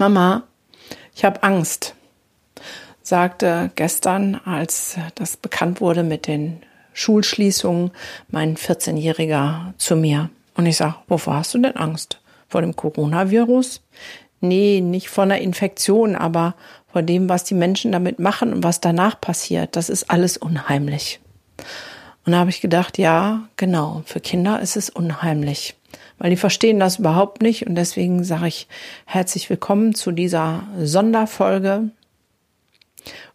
Mama, ich habe Angst, sagte gestern, als das bekannt wurde mit den Schulschließungen, mein 14-Jähriger zu mir. Und ich sage, wovor hast du denn Angst? Vor dem Coronavirus? Nee, nicht vor einer Infektion, aber vor dem, was die Menschen damit machen und was danach passiert. Das ist alles unheimlich. Und da habe ich gedacht, ja, genau, für Kinder ist es unheimlich weil die verstehen das überhaupt nicht. Und deswegen sage ich herzlich willkommen zu dieser Sonderfolge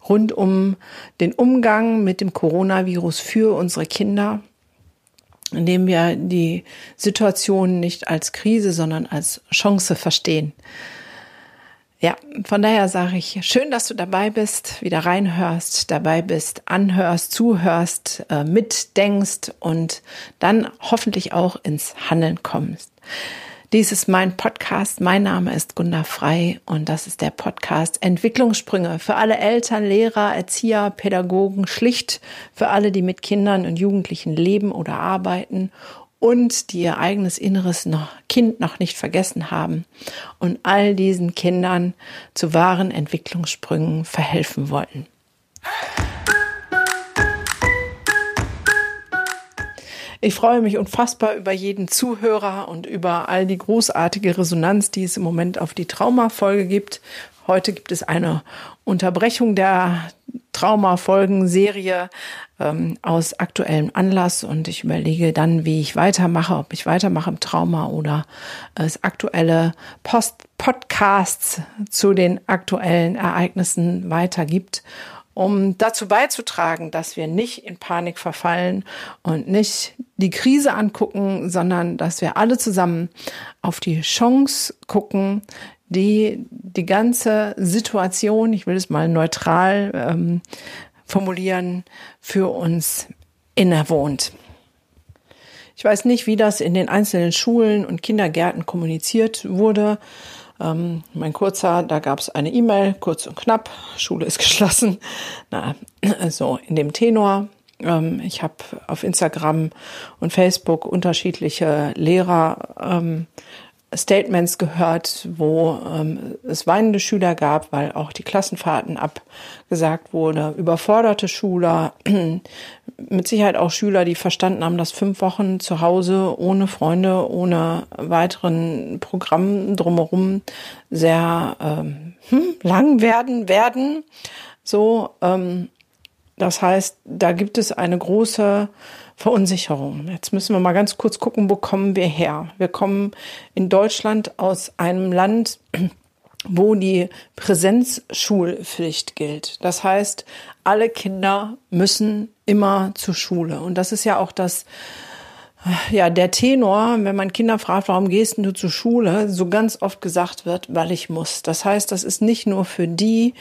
rund um den Umgang mit dem Coronavirus für unsere Kinder, indem wir die Situation nicht als Krise, sondern als Chance verstehen. Ja, von daher sage ich, schön, dass du dabei bist, wieder reinhörst, dabei bist, anhörst, zuhörst, äh, mitdenkst und dann hoffentlich auch ins Handeln kommst. Dies ist mein Podcast. Mein Name ist Gunda Frei und das ist der Podcast Entwicklungssprünge für alle Eltern, Lehrer, Erzieher, Pädagogen, schlicht für alle, die mit Kindern und Jugendlichen leben oder arbeiten und die ihr eigenes inneres noch, Kind noch nicht vergessen haben und all diesen Kindern zu wahren Entwicklungssprüngen verhelfen wollen. Ich freue mich unfassbar über jeden Zuhörer und über all die großartige Resonanz, die es im Moment auf die Traumafolge gibt. Heute gibt es eine Unterbrechung der Traumafolgen-Serie ähm, aus aktuellem Anlass. Und ich überlege dann, wie ich weitermache, ob ich weitermache im Trauma oder es aktuelle Post Podcasts zu den aktuellen Ereignissen weitergibt um dazu beizutragen, dass wir nicht in Panik verfallen und nicht die Krise angucken, sondern dass wir alle zusammen auf die Chance gucken, die die ganze Situation, ich will es mal neutral ähm, formulieren, für uns innewohnt. Ich weiß nicht, wie das in den einzelnen Schulen und Kindergärten kommuniziert wurde. Ähm, mein kurzer, da gab es eine E-Mail, kurz und knapp, Schule ist geschlossen. Na, so in dem Tenor. Ähm, ich habe auf Instagram und Facebook unterschiedliche Lehrer ähm, Statements gehört, wo ähm, es weinende Schüler gab, weil auch die Klassenfahrten abgesagt wurde, überforderte Schüler, mit Sicherheit auch Schüler, die verstanden haben, dass fünf Wochen zu Hause ohne Freunde, ohne weiteren Programm drumherum sehr ähm, hm, lang werden werden. So, ähm, das heißt, da gibt es eine große Verunsicherung. Jetzt müssen wir mal ganz kurz gucken, wo kommen wir her? Wir kommen in Deutschland aus einem Land, wo die Präsenzschulpflicht gilt. Das heißt, alle Kinder müssen immer zur Schule. Und das ist ja auch das, ja, der Tenor, wenn man Kinder fragt, warum gehst du zur Schule, so ganz oft gesagt wird, weil ich muss. Das heißt, das ist nicht nur für die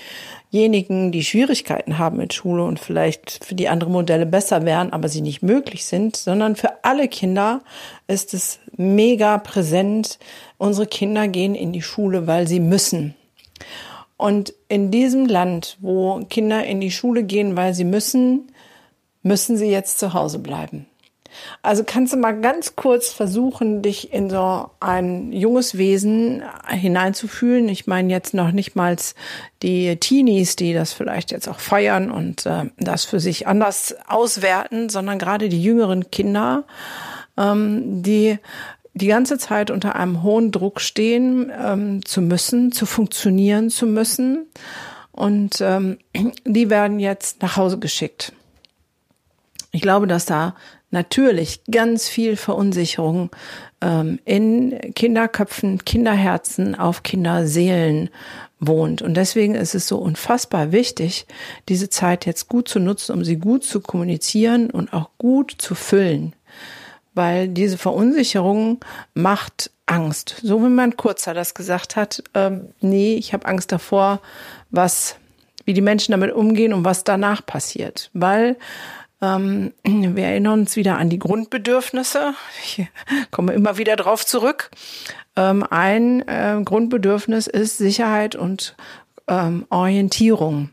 diejenigen, die Schwierigkeiten haben mit Schule und vielleicht für die andere Modelle besser wären, aber sie nicht möglich sind, sondern für alle Kinder ist es mega präsent. Unsere Kinder gehen in die Schule, weil sie müssen. Und in diesem Land, wo Kinder in die Schule gehen, weil sie müssen, müssen sie jetzt zu Hause bleiben. Also kannst du mal ganz kurz versuchen, dich in so ein junges Wesen hineinzufühlen. Ich meine jetzt noch nicht mal die Teenies, die das vielleicht jetzt auch feiern und äh, das für sich anders auswerten, sondern gerade die jüngeren Kinder, ähm, die die ganze Zeit unter einem hohen Druck stehen, ähm, zu müssen, zu funktionieren zu müssen. Und ähm, die werden jetzt nach Hause geschickt. Ich glaube, dass da natürlich ganz viel Verunsicherung ähm, in Kinderköpfen, Kinderherzen, auf Kinderseelen wohnt. Und deswegen ist es so unfassbar wichtig, diese Zeit jetzt gut zu nutzen, um sie gut zu kommunizieren und auch gut zu füllen. Weil diese Verunsicherung macht Angst. So wie mein Kurzer das gesagt hat, ähm, nee, ich habe Angst davor, was, wie die Menschen damit umgehen und was danach passiert. Weil ähm, wir erinnern uns wieder an die Grundbedürfnisse. Ich komme immer wieder drauf zurück. Ähm, ein äh, Grundbedürfnis ist Sicherheit und ähm, Orientierung.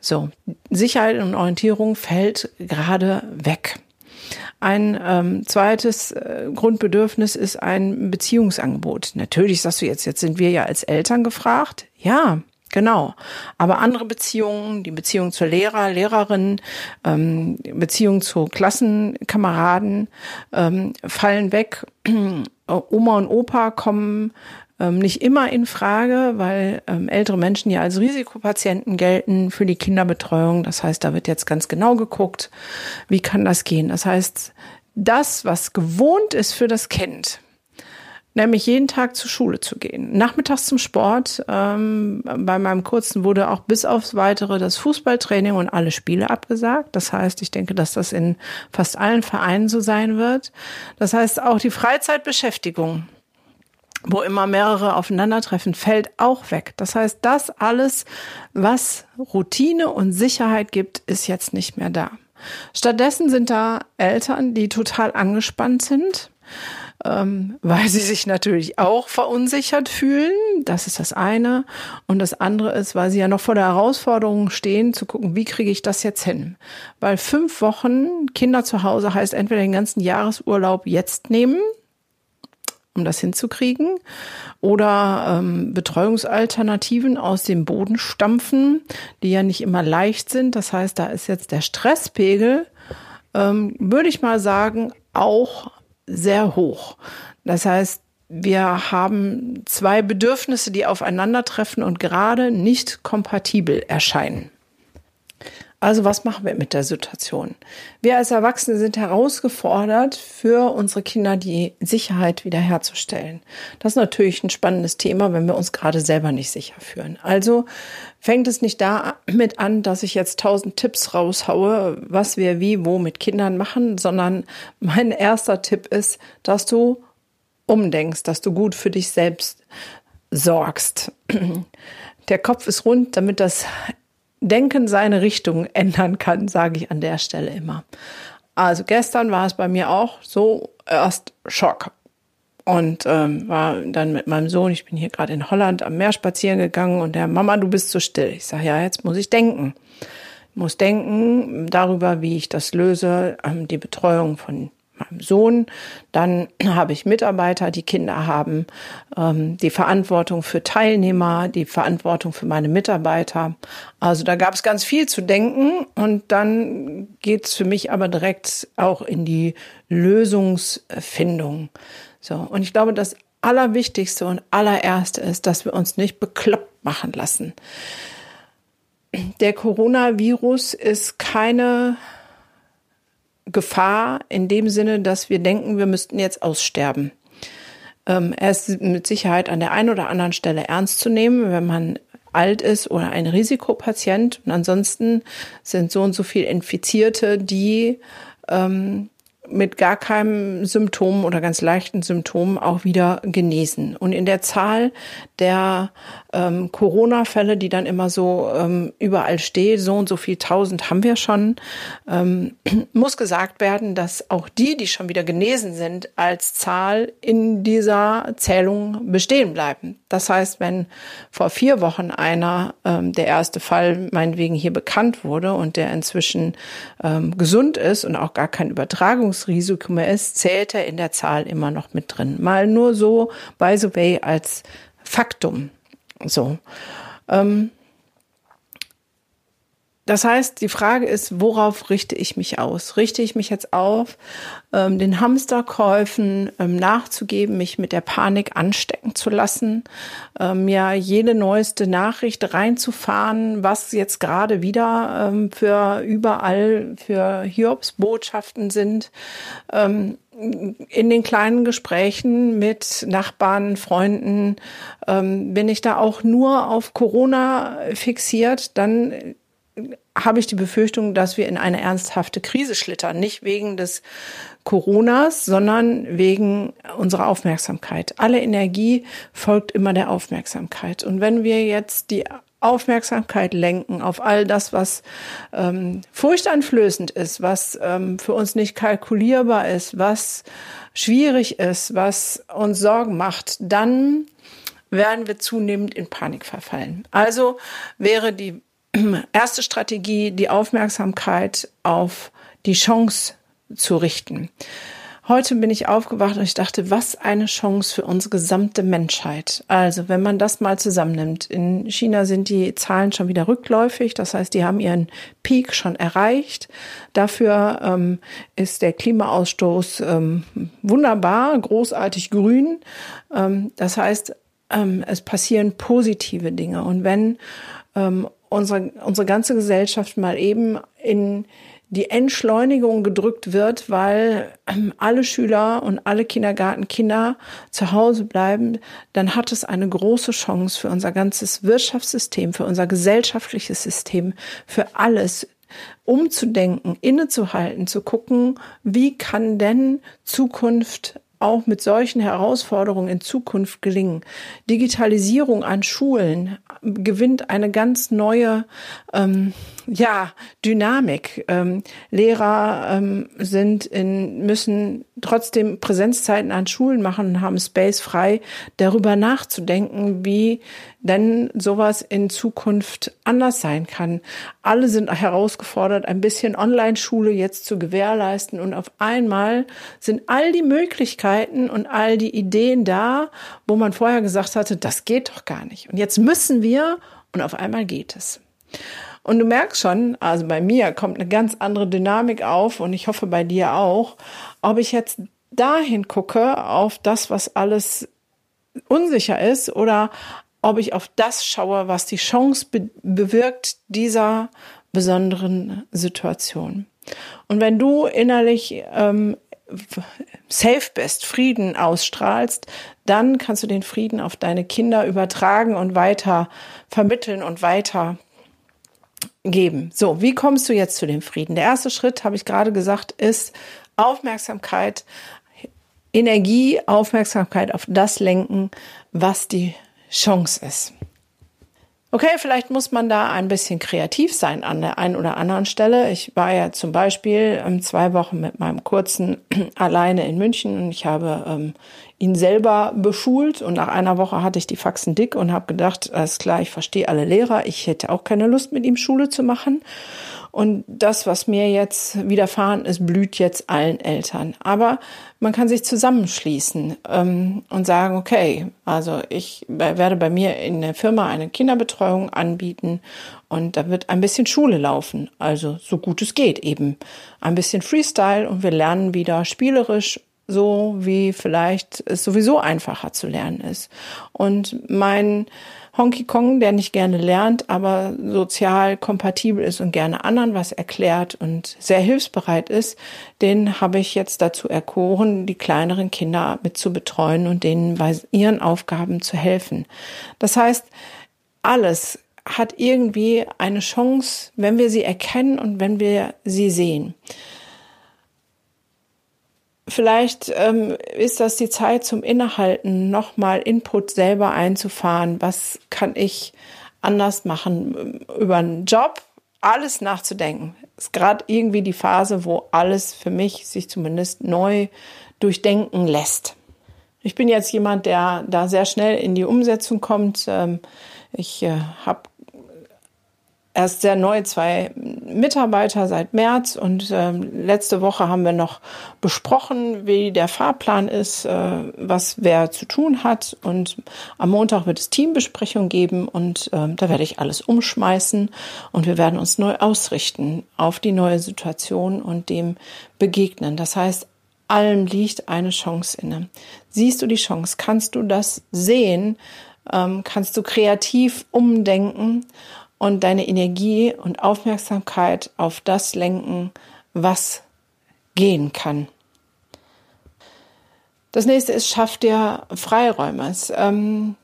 So, Sicherheit und Orientierung fällt gerade weg. Ein ähm, zweites äh, Grundbedürfnis ist ein Beziehungsangebot. Natürlich sagst du jetzt, jetzt sind wir ja als Eltern gefragt. Ja, Genau. Aber andere Beziehungen, die Beziehung zur Lehrer, Lehrerin, ähm, Beziehung zu Klassenkameraden ähm, fallen weg. Oma und Opa kommen ähm, nicht immer in Frage, weil ähm, ältere Menschen ja als Risikopatienten gelten für die Kinderbetreuung. Das heißt, da wird jetzt ganz genau geguckt, wie kann das gehen. Das heißt, das, was gewohnt ist für das Kind, nämlich jeden Tag zur Schule zu gehen. Nachmittags zum Sport. Ähm, bei meinem kurzen wurde auch bis aufs Weitere das Fußballtraining und alle Spiele abgesagt. Das heißt, ich denke, dass das in fast allen Vereinen so sein wird. Das heißt, auch die Freizeitbeschäftigung wo immer mehrere aufeinandertreffen, fällt auch weg. Das heißt, das alles, was Routine und Sicherheit gibt, ist jetzt nicht mehr da. Stattdessen sind da Eltern, die total angespannt sind, ähm, weil sie sich natürlich auch verunsichert fühlen. Das ist das eine. Und das andere ist, weil sie ja noch vor der Herausforderung stehen, zu gucken, wie kriege ich das jetzt hin? Weil fünf Wochen Kinder zu Hause heißt entweder den ganzen Jahresurlaub jetzt nehmen, um das hinzukriegen. Oder ähm, Betreuungsalternativen aus dem Boden stampfen, die ja nicht immer leicht sind. Das heißt, da ist jetzt der Stresspegel, ähm, würde ich mal sagen, auch sehr hoch. Das heißt, wir haben zwei Bedürfnisse, die aufeinandertreffen und gerade nicht kompatibel erscheinen. Also was machen wir mit der Situation? Wir als Erwachsene sind herausgefordert, für unsere Kinder die Sicherheit wiederherzustellen. Das ist natürlich ein spannendes Thema, wenn wir uns gerade selber nicht sicher fühlen. Also fängt es nicht damit an, dass ich jetzt tausend Tipps raushaue, was wir wie wo mit Kindern machen, sondern mein erster Tipp ist, dass du umdenkst, dass du gut für dich selbst sorgst. Der Kopf ist rund, damit das Denken seine Richtung ändern kann, sage ich an der Stelle immer. Also gestern war es bei mir auch so erst Schock und ähm, war dann mit meinem Sohn, ich bin hier gerade in Holland am Meer spazieren gegangen und der Mama, du bist zu still. Ich sage, ja, jetzt muss ich denken. Ich muss denken darüber, wie ich das löse, ähm, die Betreuung von meinem Sohn. Dann habe ich Mitarbeiter, die Kinder haben, ähm, die Verantwortung für Teilnehmer, die Verantwortung für meine Mitarbeiter. Also da gab es ganz viel zu denken und dann geht's für mich aber direkt auch in die Lösungsfindung. So, und ich glaube, das Allerwichtigste und allererste ist, dass wir uns nicht bekloppt machen lassen. Der Coronavirus ist keine Gefahr in dem Sinne, dass wir denken, wir müssten jetzt aussterben. Ähm, er ist mit Sicherheit an der einen oder anderen Stelle ernst zu nehmen, wenn man alt ist oder ein Risikopatient. Und ansonsten sind so und so viel Infizierte, die ähm, mit gar keinem Symptom oder ganz leichten Symptomen auch wieder genesen. Und in der Zahl der ähm, Corona-Fälle, die dann immer so ähm, überall steht, so und so viel tausend haben wir schon, ähm, muss gesagt werden, dass auch die, die schon wieder genesen sind, als Zahl in dieser Zählung bestehen bleiben. Das heißt, wenn vor vier Wochen einer, ähm, der erste Fall meinetwegen hier bekannt wurde und der inzwischen ähm, gesund ist und auch gar kein Übertragungsrisiko mehr ist, zählt er in der Zahl immer noch mit drin. Mal nur so, by the way, als Faktum. So. Ähm, das heißt, die Frage ist, worauf richte ich mich aus? Richte ich mich jetzt auf, ähm, den Hamsterkäufen ähm, nachzugeben, mich mit der Panik anstecken zu lassen, ähm, mir jede neueste Nachricht reinzufahren, was jetzt gerade wieder ähm, für überall für Hiobs-Botschaften sind? Ähm, in den kleinen Gesprächen mit Nachbarn, Freunden ähm, bin ich da auch nur auf Corona fixiert, dann habe ich die Befürchtung, dass wir in eine ernsthafte Krise schlittern. Nicht wegen des Coronas, sondern wegen unserer Aufmerksamkeit. Alle Energie folgt immer der Aufmerksamkeit. Und wenn wir jetzt die Aufmerksamkeit lenken auf all das, was ähm, furchteinflößend ist, was ähm, für uns nicht kalkulierbar ist, was schwierig ist, was uns Sorgen macht, dann werden wir zunehmend in Panik verfallen. Also wäre die erste Strategie die Aufmerksamkeit auf die Chance zu richten. Heute bin ich aufgewacht und ich dachte, was eine Chance für unsere gesamte Menschheit. Also, wenn man das mal zusammennimmt. In China sind die Zahlen schon wieder rückläufig. Das heißt, die haben ihren Peak schon erreicht. Dafür ähm, ist der Klimaausstoß ähm, wunderbar, großartig grün. Ähm, das heißt, ähm, es passieren positive Dinge. Und wenn ähm, unsere, unsere ganze Gesellschaft mal eben in die Entschleunigung gedrückt wird, weil ähm, alle Schüler und alle Kindergartenkinder zu Hause bleiben, dann hat es eine große Chance für unser ganzes Wirtschaftssystem, für unser gesellschaftliches System, für alles umzudenken, innezuhalten, zu gucken, wie kann denn Zukunft auch mit solchen Herausforderungen in Zukunft gelingen. Digitalisierung an Schulen gewinnt eine ganz neue ähm, ja, Dynamik. Ähm, Lehrer ähm, sind in, müssen trotzdem Präsenzzeiten an Schulen machen und haben Space frei, darüber nachzudenken, wie denn sowas in Zukunft anders sein kann. Alle sind herausgefordert, ein bisschen Online-Schule jetzt zu gewährleisten und auf einmal sind all die Möglichkeiten und all die Ideen da, wo man vorher gesagt hatte, das geht doch gar nicht. Und jetzt müssen wir und auf einmal geht es. Und du merkst schon, also bei mir kommt eine ganz andere Dynamik auf und ich hoffe bei dir auch, ob ich jetzt dahin gucke auf das, was alles unsicher ist oder ob ich auf das schaue, was die Chance be bewirkt dieser besonderen Situation. Und wenn du innerlich ähm, safe bist, Frieden ausstrahlst, dann kannst du den Frieden auf deine Kinder übertragen und weiter vermitteln und weiter geben. So, wie kommst du jetzt zu dem Frieden? Der erste Schritt, habe ich gerade gesagt, ist Aufmerksamkeit, Energie, Aufmerksamkeit auf das lenken, was die Chance ist. Okay, vielleicht muss man da ein bisschen kreativ sein an der einen oder anderen Stelle. Ich war ja zum Beispiel ähm, zwei Wochen mit meinem Kurzen alleine in München und ich habe ähm, ihn selber beschult und nach einer Woche hatte ich die Faxen dick und habe gedacht, alles klar, ich verstehe alle Lehrer, ich hätte auch keine Lust mit ihm Schule zu machen. Und das, was mir jetzt widerfahren ist, blüht jetzt allen Eltern. Aber man kann sich zusammenschließen ähm, und sagen, okay, also ich werde bei mir in der Firma eine Kinderbetreuung anbieten und da wird ein bisschen Schule laufen. Also so gut es geht eben. Ein bisschen Freestyle und wir lernen wieder spielerisch so wie vielleicht es sowieso einfacher zu lernen ist. Und mein Honky Kong, der nicht gerne lernt, aber sozial kompatibel ist und gerne anderen was erklärt und sehr hilfsbereit ist, den habe ich jetzt dazu erkoren, die kleineren Kinder mit zu betreuen und denen bei ihren Aufgaben zu helfen. Das heißt, alles hat irgendwie eine Chance, wenn wir sie erkennen und wenn wir sie sehen. Vielleicht ähm, ist das die Zeit zum Innehalten, nochmal Input selber einzufahren. Was kann ich anders machen über einen Job? Alles nachzudenken. Ist gerade irgendwie die Phase, wo alles für mich sich zumindest neu durchdenken lässt. Ich bin jetzt jemand, der da sehr schnell in die Umsetzung kommt. Ähm, ich äh, habe erst sehr neu zwei Mitarbeiter seit März und äh, letzte Woche haben wir noch besprochen, wie der Fahrplan ist, äh, was wer zu tun hat und am Montag wird es Teambesprechung geben und äh, da werde ich alles umschmeißen und wir werden uns neu ausrichten auf die neue Situation und dem begegnen. Das heißt, allem liegt eine Chance inne. Siehst du die Chance? Kannst du das sehen? Ähm, kannst du kreativ umdenken? Und deine Energie und Aufmerksamkeit auf das lenken, was gehen kann. Das nächste ist, schaff dir Freiräume. Ähm,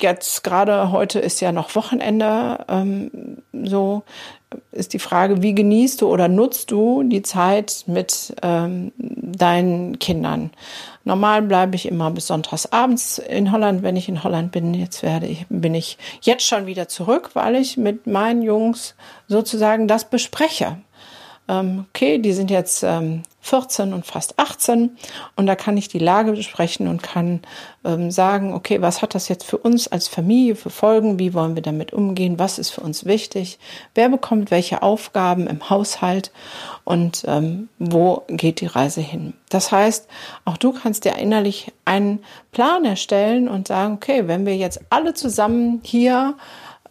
jetzt gerade heute ist ja noch Wochenende, ähm, so ist die Frage, wie genießt du oder nutzt du die Zeit mit ähm, deinen Kindern? Normal bleibe ich immer bis sonntags abends in Holland, wenn ich in Holland bin. Jetzt werde ich, bin ich jetzt schon wieder zurück, weil ich mit meinen Jungs sozusagen das bespreche. Ähm, okay, die sind jetzt ähm, 14 und fast 18. Und da kann ich die Lage besprechen und kann ähm, sagen, okay, was hat das jetzt für uns als Familie für Folgen? Wie wollen wir damit umgehen? Was ist für uns wichtig? Wer bekommt welche Aufgaben im Haushalt? Und ähm, wo geht die Reise hin? Das heißt, auch du kannst dir innerlich einen Plan erstellen und sagen, okay, wenn wir jetzt alle zusammen hier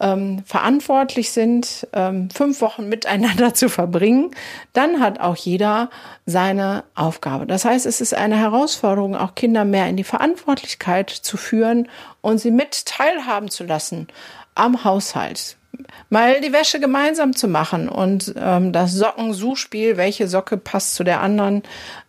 ähm, verantwortlich sind, ähm, fünf Wochen miteinander zu verbringen, dann hat auch jeder seine Aufgabe. Das heißt, es ist eine Herausforderung, auch Kinder mehr in die Verantwortlichkeit zu führen und sie mit teilhaben zu lassen am Haushalt mal die Wäsche gemeinsam zu machen und ähm, das Sockensuchspiel, welche Socke passt zu der anderen,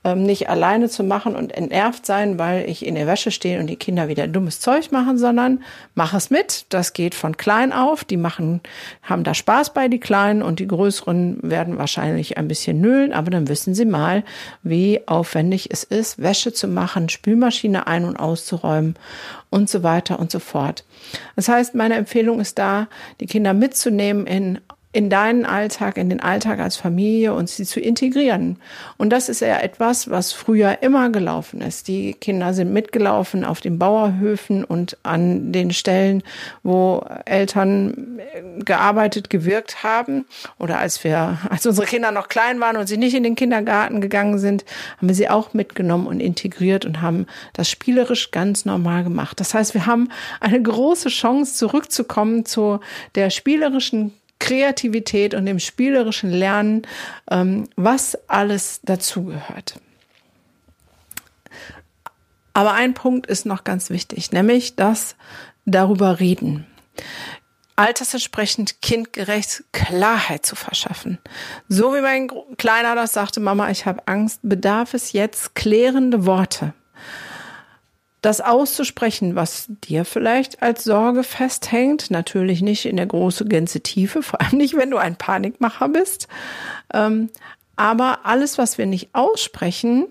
ähm, nicht alleine zu machen und entnervt sein, weil ich in der Wäsche stehe und die Kinder wieder dummes Zeug machen, sondern mach es mit. Das geht von klein auf. Die machen, haben da Spaß bei die Kleinen und die Größeren werden wahrscheinlich ein bisschen nüllen, aber dann wissen sie mal, wie aufwendig es ist, Wäsche zu machen, Spülmaschine ein- und auszuräumen und so weiter und so fort. Das heißt, meine Empfehlung ist da, die Kinder mitzunehmen in in deinen Alltag, in den Alltag als Familie und sie zu integrieren. Und das ist ja etwas, was früher immer gelaufen ist. Die Kinder sind mitgelaufen auf den Bauerhöfen und an den Stellen, wo Eltern gearbeitet, gewirkt haben. Oder als wir, als unsere Kinder noch klein waren und sie nicht in den Kindergarten gegangen sind, haben wir sie auch mitgenommen und integriert und haben das spielerisch ganz normal gemacht. Das heißt, wir haben eine große Chance, zurückzukommen zu der spielerischen Kreativität und dem spielerischen Lernen, ähm, was alles dazugehört. Aber ein Punkt ist noch ganz wichtig, nämlich das darüber reden. Altersentsprechend kindgerecht Klarheit zu verschaffen. So wie mein Kleiner das sagte, Mama, ich habe Angst, bedarf es jetzt klärende Worte das auszusprechen, was dir vielleicht als Sorge festhängt. Natürlich nicht in der großen Gänze Tiefe, vor allem nicht, wenn du ein Panikmacher bist. Ähm, aber alles, was wir nicht aussprechen,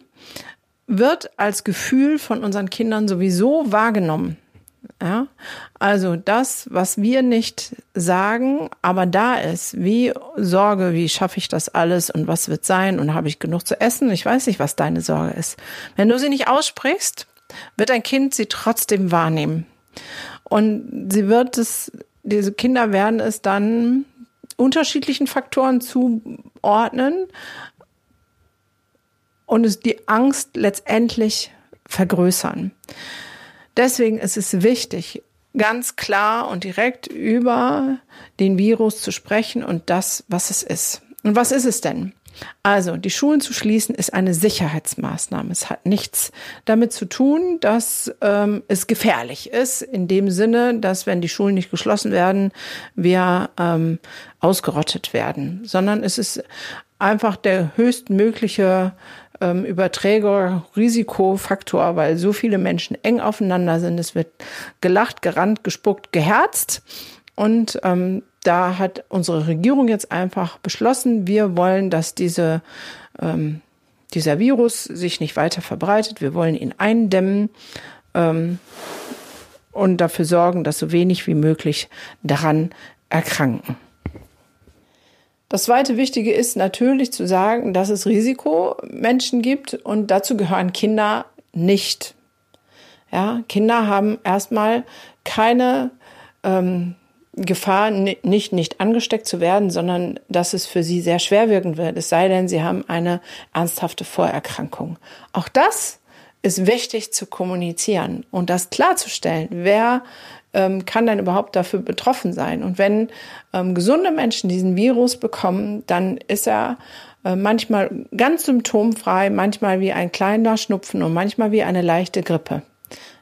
wird als Gefühl von unseren Kindern sowieso wahrgenommen. Ja, also das, was wir nicht sagen, aber da ist, wie Sorge, wie schaffe ich das alles und was wird sein und habe ich genug zu essen? Ich weiß nicht, was deine Sorge ist. Wenn du sie nicht aussprichst, wird ein Kind sie trotzdem wahrnehmen. Und sie wird es, diese Kinder werden es dann unterschiedlichen Faktoren zuordnen und es die Angst letztendlich vergrößern. Deswegen ist es wichtig, ganz klar und direkt über den Virus zu sprechen und das, was es ist. Und was ist es denn? Also, die Schulen zu schließen ist eine Sicherheitsmaßnahme. Es hat nichts damit zu tun, dass ähm, es gefährlich ist, in dem Sinne, dass wenn die Schulen nicht geschlossen werden, wir ähm, ausgerottet werden, sondern es ist einfach der höchstmögliche ähm, Überträger, Risikofaktor, weil so viele Menschen eng aufeinander sind. Es wird gelacht, gerannt, gespuckt, geherzt. Und ähm, da hat unsere Regierung jetzt einfach beschlossen, wir wollen, dass diese, ähm, dieser Virus sich nicht weiter verbreitet. Wir wollen ihn eindämmen ähm, und dafür sorgen, dass so wenig wie möglich daran erkranken. Das zweite Wichtige ist natürlich zu sagen, dass es Risikomenschen gibt und dazu gehören Kinder nicht. Ja, Kinder haben erstmal keine ähm, Gefahr, nicht, nicht angesteckt zu werden, sondern dass es für sie sehr schwer wirken wird, es sei denn, sie haben eine ernsthafte Vorerkrankung. Auch das ist wichtig zu kommunizieren und das klarzustellen. Wer ähm, kann dann überhaupt dafür betroffen sein? Und wenn ähm, gesunde Menschen diesen Virus bekommen, dann ist er äh, manchmal ganz symptomfrei, manchmal wie ein kleiner Schnupfen und manchmal wie eine leichte Grippe.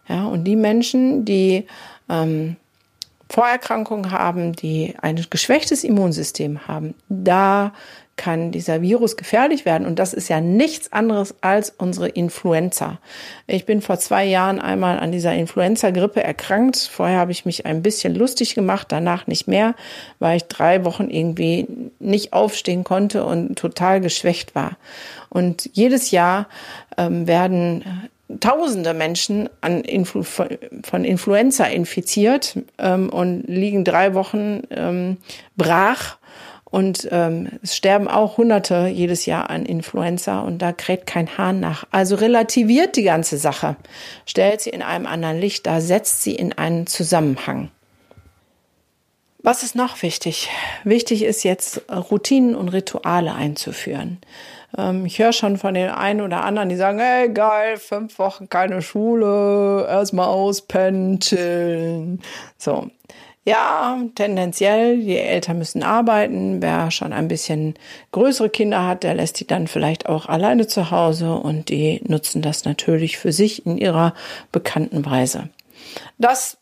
Ja, und die Menschen, die ähm, Vorerkrankungen haben, die ein geschwächtes Immunsystem haben, da kann dieser Virus gefährlich werden. Und das ist ja nichts anderes als unsere Influenza. Ich bin vor zwei Jahren einmal an dieser Influenza-Grippe erkrankt. Vorher habe ich mich ein bisschen lustig gemacht, danach nicht mehr, weil ich drei Wochen irgendwie nicht aufstehen konnte und total geschwächt war. Und jedes Jahr ähm, werden tausende Menschen an Influ von Influenza infiziert ähm, und liegen drei Wochen ähm, brach Und ähm, es sterben auch Hunderte jedes Jahr an Influenza und da kräht kein Hahn nach. Also relativiert die ganze Sache, stellt sie in einem anderen Licht dar, setzt sie in einen Zusammenhang. Was ist noch wichtig? Wichtig ist jetzt Routinen und Rituale einzuführen. Ähm, ich höre schon von den einen oder anderen, die sagen, ey geil, fünf Wochen keine Schule, erstmal auspennen, chillen. So. Ja, tendenziell, die Eltern müssen arbeiten. Wer schon ein bisschen größere Kinder hat, der lässt die dann vielleicht auch alleine zu Hause und die nutzen das natürlich für sich in ihrer bekannten Weise. Das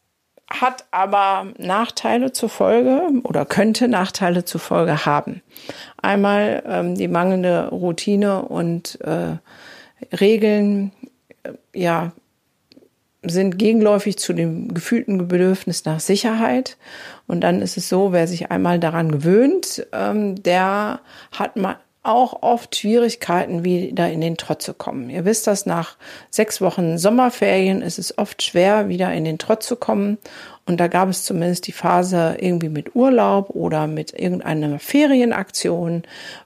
hat aber Nachteile zur Folge oder könnte Nachteile zur Folge haben. Einmal ähm, die mangelnde Routine und äh, Regeln, äh, ja, sind gegenläufig zu dem gefühlten Bedürfnis nach Sicherheit. Und dann ist es so, wer sich einmal daran gewöhnt, ähm, der hat mal auch oft Schwierigkeiten, wieder in den Trott zu kommen. Ihr wisst das, nach sechs Wochen Sommerferien ist es oft schwer, wieder in den Trott zu kommen. Und da gab es zumindest die Phase irgendwie mit Urlaub oder mit irgendeiner Ferienaktion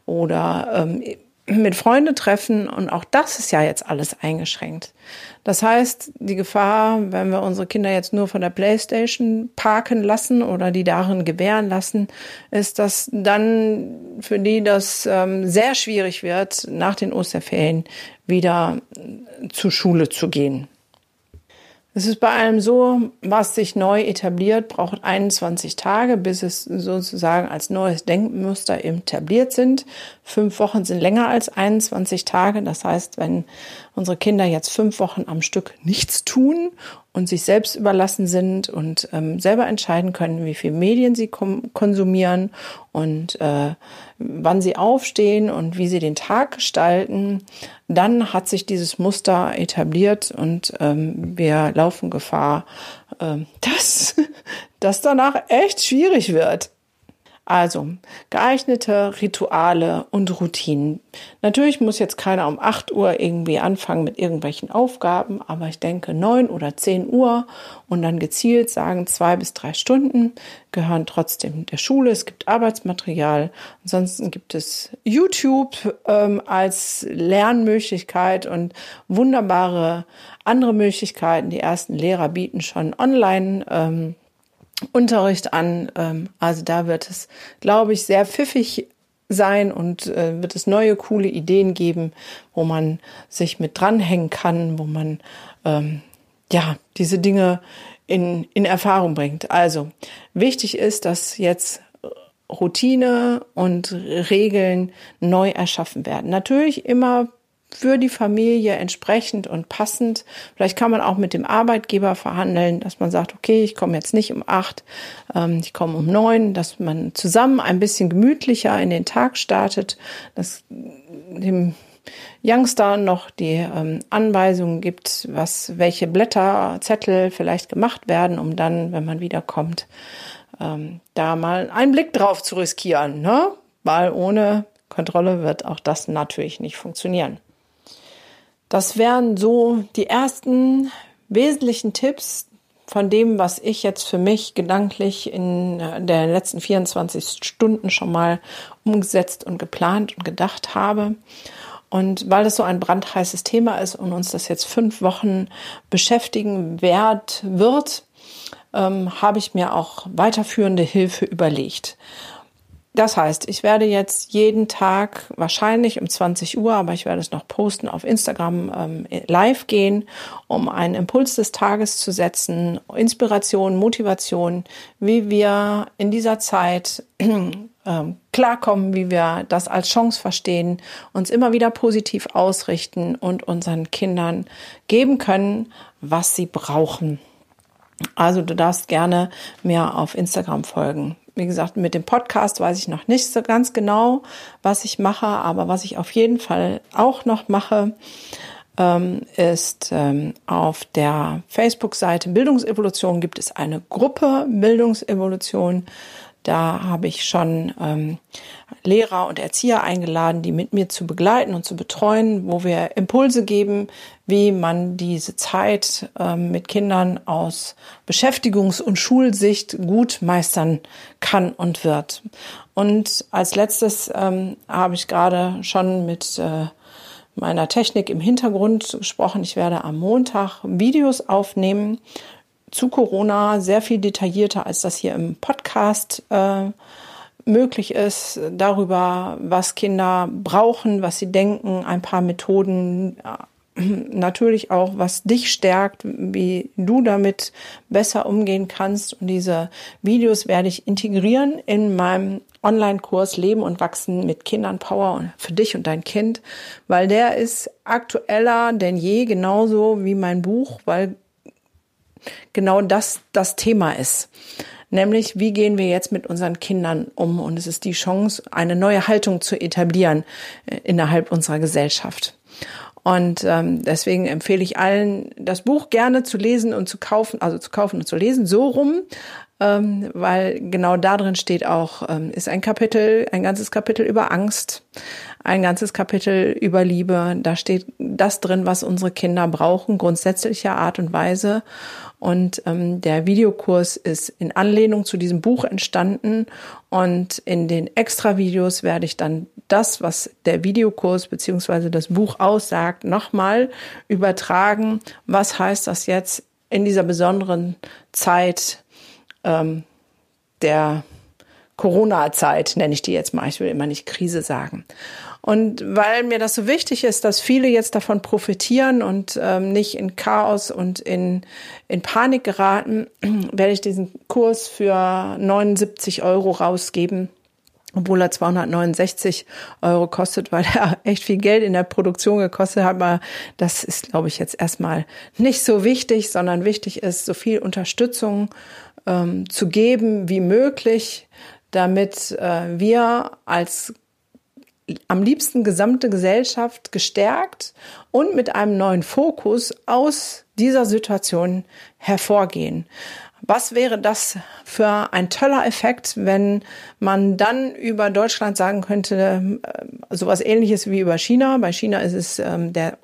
oder ähm, mit Freunde treffen und auch das ist ja jetzt alles eingeschränkt. Das heißt, die Gefahr, wenn wir unsere Kinder jetzt nur von der Playstation parken lassen oder die darin gewähren lassen, ist, dass dann für die das ähm, sehr schwierig wird, nach den Osterferien wieder zur Schule zu gehen. Es ist bei allem so, was sich neu etabliert, braucht 21 Tage, bis es sozusagen als neues Denkmuster etabliert sind. Fünf Wochen sind länger als 21 Tage. Das heißt, wenn unsere Kinder jetzt fünf Wochen am Stück nichts tun und sich selbst überlassen sind und ähm, selber entscheiden können, wie viel Medien sie konsumieren und äh, wann sie aufstehen und wie sie den Tag gestalten, dann hat sich dieses Muster etabliert und ähm, wir laufen Gefahr, ähm, dass das danach echt schwierig wird. Also geeignete Rituale und Routinen. Natürlich muss jetzt keiner um 8 Uhr irgendwie anfangen mit irgendwelchen Aufgaben, aber ich denke 9 oder 10 Uhr und dann gezielt sagen, zwei bis drei Stunden gehören trotzdem der Schule. Es gibt Arbeitsmaterial. Ansonsten gibt es YouTube ähm, als Lernmöglichkeit und wunderbare andere Möglichkeiten. Die ersten Lehrer bieten schon online. Ähm, Unterricht an. Ähm, also da wird es, glaube ich, sehr pfiffig sein und äh, wird es neue, coole Ideen geben, wo man sich mit dranhängen kann, wo man ähm, ja diese Dinge in, in Erfahrung bringt. Also wichtig ist, dass jetzt Routine und Regeln neu erschaffen werden. Natürlich immer für die Familie entsprechend und passend. Vielleicht kann man auch mit dem Arbeitgeber verhandeln, dass man sagt, okay, ich komme jetzt nicht um acht, ähm, ich komme um neun, dass man zusammen ein bisschen gemütlicher in den Tag startet, dass dem Youngster noch die ähm, Anweisungen gibt, was, welche Blätter, Zettel vielleicht gemacht werden, um dann, wenn man wiederkommt, ähm, da mal einen Blick drauf zu riskieren, ne? Weil ohne Kontrolle wird auch das natürlich nicht funktionieren. Das wären so die ersten wesentlichen Tipps von dem, was ich jetzt für mich gedanklich in äh, der letzten 24 Stunden schon mal umgesetzt und geplant und gedacht habe. Und weil es so ein brandheißes Thema ist und uns das jetzt fünf Wochen beschäftigen wert wird, ähm, habe ich mir auch weiterführende Hilfe überlegt. Das heißt, ich werde jetzt jeden Tag wahrscheinlich um 20 Uhr, aber ich werde es noch posten, auf Instagram ähm, live gehen, um einen Impuls des Tages zu setzen, Inspiration, Motivation, wie wir in dieser Zeit ähm, klarkommen, wie wir das als Chance verstehen, uns immer wieder positiv ausrichten und unseren Kindern geben können, was sie brauchen. Also du darfst gerne mir auf Instagram folgen wie gesagt, mit dem Podcast weiß ich noch nicht so ganz genau, was ich mache, aber was ich auf jeden Fall auch noch mache, ähm, ist ähm, auf der Facebook-Seite Bildungsevolution gibt es eine Gruppe Bildungsevolution. Da habe ich schon ähm, Lehrer und Erzieher eingeladen, die mit mir zu begleiten und zu betreuen, wo wir Impulse geben, wie man diese Zeit ähm, mit Kindern aus Beschäftigungs- und Schulsicht gut meistern kann und wird. Und als letztes ähm, habe ich gerade schon mit äh, meiner Technik im Hintergrund gesprochen. Ich werde am Montag Videos aufnehmen zu Corona, sehr viel detaillierter, als das hier im Podcast äh, möglich ist, darüber, was Kinder brauchen, was sie denken, ein paar Methoden, natürlich auch, was dich stärkt, wie du damit besser umgehen kannst. Und diese Videos werde ich integrieren in meinem Online-Kurs Leben und Wachsen mit Kindern Power für dich und dein Kind, weil der ist aktueller denn je, genauso wie mein Buch, weil genau das das Thema ist. Nämlich, wie gehen wir jetzt mit unseren Kindern um? Und es ist die Chance, eine neue Haltung zu etablieren äh, innerhalb unserer Gesellschaft. Und ähm, deswegen empfehle ich allen, das Buch gerne zu lesen und zu kaufen, also zu kaufen und zu lesen, so rum, ähm, weil genau da drin steht auch, ähm, ist ein Kapitel, ein ganzes Kapitel über Angst, ein ganzes Kapitel über Liebe. Da steht das drin, was unsere Kinder brauchen, grundsätzlicher Art und Weise. Und ähm, der Videokurs ist in Anlehnung zu diesem Buch entstanden. Und in den Extra-Videos werde ich dann das, was der Videokurs beziehungsweise das Buch aussagt, nochmal übertragen. Was heißt das jetzt in dieser besonderen Zeit ähm, der Corona-Zeit, nenne ich die jetzt mal. Ich will immer nicht Krise sagen. Und weil mir das so wichtig ist, dass viele jetzt davon profitieren und ähm, nicht in Chaos und in, in Panik geraten, werde ich diesen Kurs für 79 Euro rausgeben obwohl er 269 Euro kostet, weil er echt viel Geld in der Produktion gekostet hat. Aber das ist, glaube ich, jetzt erstmal nicht so wichtig, sondern wichtig ist, so viel Unterstützung ähm, zu geben wie möglich, damit äh, wir als am liebsten gesamte Gesellschaft gestärkt und mit einem neuen Fokus aus dieser Situation hervorgehen. Was wäre das für ein toller Effekt, wenn man dann über Deutschland sagen könnte, äh, sowas ähnliches wie über China. Bei China ist es ähm, der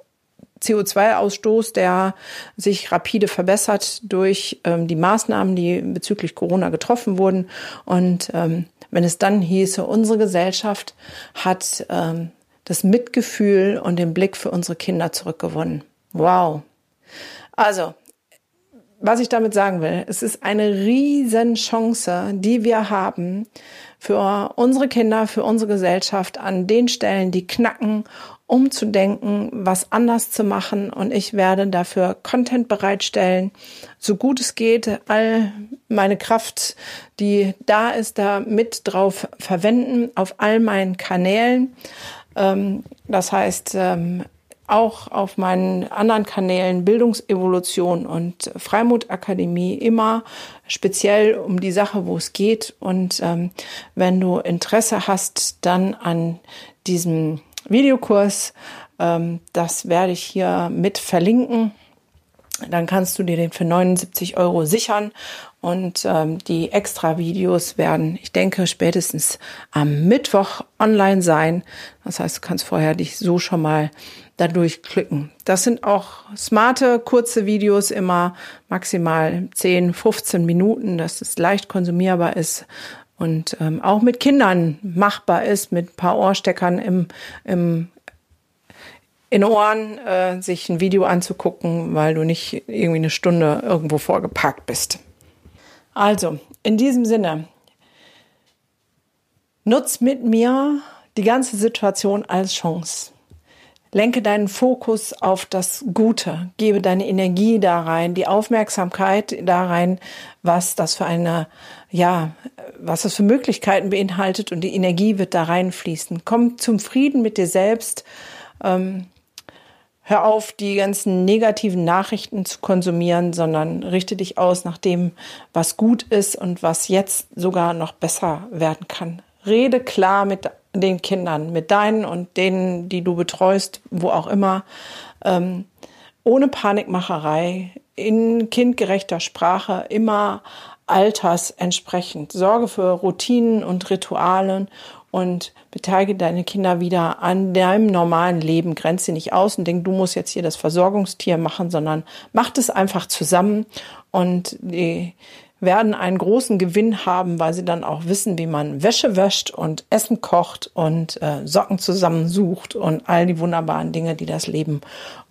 CO2-Ausstoß, der sich rapide verbessert durch ähm, die Maßnahmen, die bezüglich Corona getroffen wurden. Und ähm, wenn es dann hieße, unsere Gesellschaft hat ähm, das Mitgefühl und den Blick für unsere Kinder zurückgewonnen. Wow. Also, was ich damit sagen will, es ist eine riesen Chance, die wir haben für unsere Kinder, für unsere Gesellschaft an den Stellen, die knacken umzudenken, was anders zu machen. Und ich werde dafür Content bereitstellen, so gut es geht, all meine Kraft, die da ist, da mit drauf verwenden auf all meinen Kanälen. Ähm, das heißt, ähm, auch auf meinen anderen Kanälen Bildungsevolution und Freimutakademie immer speziell um die Sache, wo es geht. Und ähm, wenn du Interesse hast, dann an diesem Videokurs. Ähm, das werde ich hier mit verlinken. Dann kannst du dir den für 79 Euro sichern und ähm, die extra Videos werden, ich denke, spätestens am Mittwoch online sein. Das heißt, du kannst vorher dich so schon mal dadurch klicken. Das sind auch smarte, kurze Videos, immer maximal 10, 15 Minuten, dass es leicht konsumierbar ist und ähm, auch mit Kindern machbar ist, mit ein paar Ohrsteckern im, im in Ohren äh, sich ein Video anzugucken, weil du nicht irgendwie eine Stunde irgendwo vorgeparkt bist. Also, in diesem Sinne, nutz mit mir die ganze Situation als Chance. Lenke deinen Fokus auf das Gute, gebe deine Energie da rein, die Aufmerksamkeit da rein, was das für eine, ja, was das für Möglichkeiten beinhaltet und die Energie wird da reinfließen. Komm zum Frieden mit dir selbst. Ähm, hör auf, die ganzen negativen Nachrichten zu konsumieren, sondern richte dich aus nach dem, was gut ist und was jetzt sogar noch besser werden kann. Rede klar mit den Kindern, mit deinen und denen, die du betreust, wo auch immer, ähm, ohne Panikmacherei, in kindgerechter Sprache, immer Alters entsprechend. Sorge für Routinen und Ritualen und beteilige deine Kinder wieder an deinem normalen Leben. Grenze nicht aus und denk, du musst jetzt hier das Versorgungstier machen, sondern macht es einfach zusammen und die werden einen großen Gewinn haben, weil sie dann auch wissen, wie man Wäsche wäscht und Essen kocht und äh, Socken zusammensucht und all die wunderbaren Dinge, die das Leben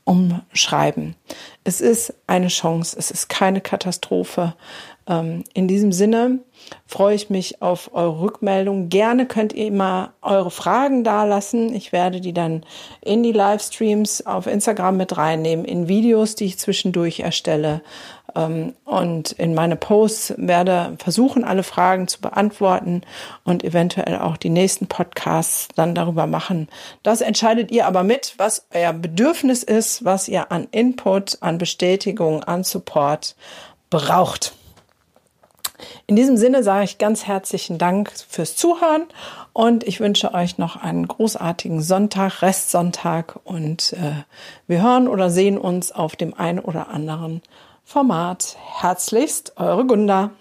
umschreiben. Es ist eine Chance, es ist keine Katastrophe. Ähm, in diesem Sinne freue ich mich auf eure Rückmeldung. Gerne könnt ihr immer eure Fragen dalassen. Ich werde die dann in die Livestreams auf Instagram mit reinnehmen, in Videos, die ich zwischendurch erstelle. Ähm, und in meine Posts werde versuchen, alle Fragen zu beantworten und eventuell auch die nächsten Podcasts dann darüber machen. Das entscheidet ihr aber mit, was euer Bedürfnis ist, was ihr an Input, an Bestätigung, an Support braucht. In diesem Sinne sage ich ganz herzlichen Dank fürs Zuhören und ich wünsche euch noch einen großartigen Sonntag, Restsonntag und äh, wir hören oder sehen uns auf dem einen oder anderen Format. Herzlichst, eure Gunda.